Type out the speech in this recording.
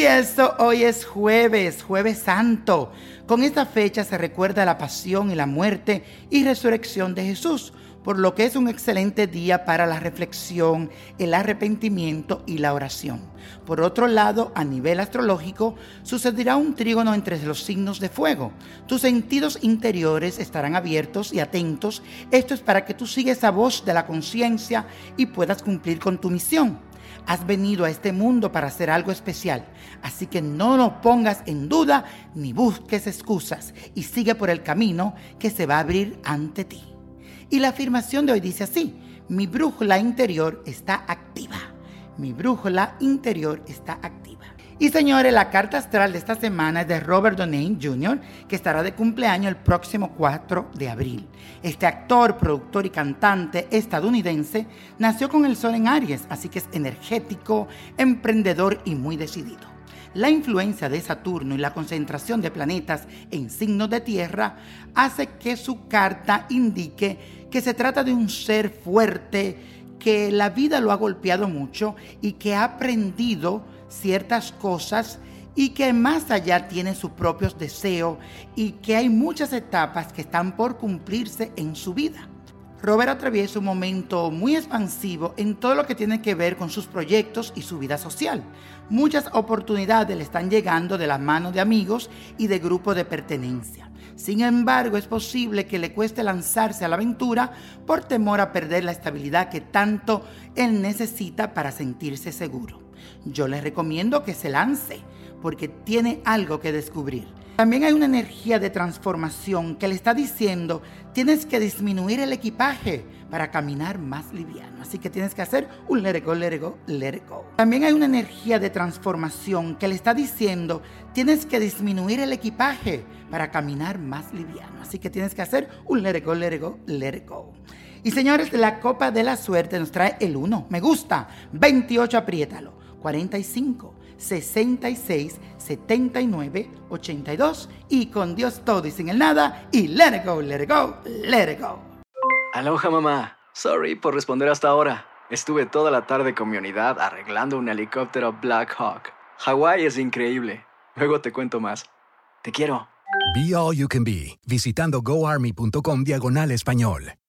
Y esto hoy es jueves, jueves santo. Con esta fecha se recuerda la pasión y la muerte y resurrección de Jesús por lo que es un excelente día para la reflexión, el arrepentimiento y la oración. Por otro lado, a nivel astrológico, sucederá un trígono entre los signos de fuego. Tus sentidos interiores estarán abiertos y atentos. Esto es para que tú sigas esa voz de la conciencia y puedas cumplir con tu misión. Has venido a este mundo para hacer algo especial, así que no lo pongas en duda ni busques excusas y sigue por el camino que se va a abrir ante ti. Y la afirmación de hoy dice así, mi brújula interior está activa. Mi brújula interior está activa. Y señores, la carta astral de esta semana es de Robert Downey Jr., que estará de cumpleaños el próximo 4 de abril. Este actor, productor y cantante estadounidense nació con el sol en Aries, así que es energético, emprendedor y muy decidido. La influencia de Saturno y la concentración de planetas en signos de tierra hace que su carta indique que se trata de un ser fuerte, que la vida lo ha golpeado mucho y que ha aprendido ciertas cosas y que más allá tiene sus propios deseos y que hay muchas etapas que están por cumplirse en su vida. Robert atraviesa un momento muy expansivo en todo lo que tiene que ver con sus proyectos y su vida social. Muchas oportunidades le están llegando de la mano de amigos y de grupos de pertenencia. Sin embargo, es posible que le cueste lanzarse a la aventura por temor a perder la estabilidad que tanto él necesita para sentirse seguro. Yo le recomiendo que se lance porque tiene algo que descubrir. También hay una energía de transformación que le está diciendo, tienes que disminuir el equipaje para caminar más liviano. Así que tienes que hacer un let it go, let go, let go. También hay una energía de transformación que le está diciendo, tienes que disminuir el equipaje para caminar más liviano. Así que tienes que hacer un let it go, let go, let go. Y señores, la copa de la suerte nos trae el 1. Me gusta. 28, apriétalo. 45. 66 79 82 y con Dios todo y sin el nada y let it go, let it go, let it go. Aloha mamá, sorry por responder hasta ahora. Estuve toda la tarde con mi unidad arreglando un helicóptero Black Hawk. Hawái es increíble. Luego te cuento más. Te quiero. Be All You Can Be, visitando goarmy.com diagonal español.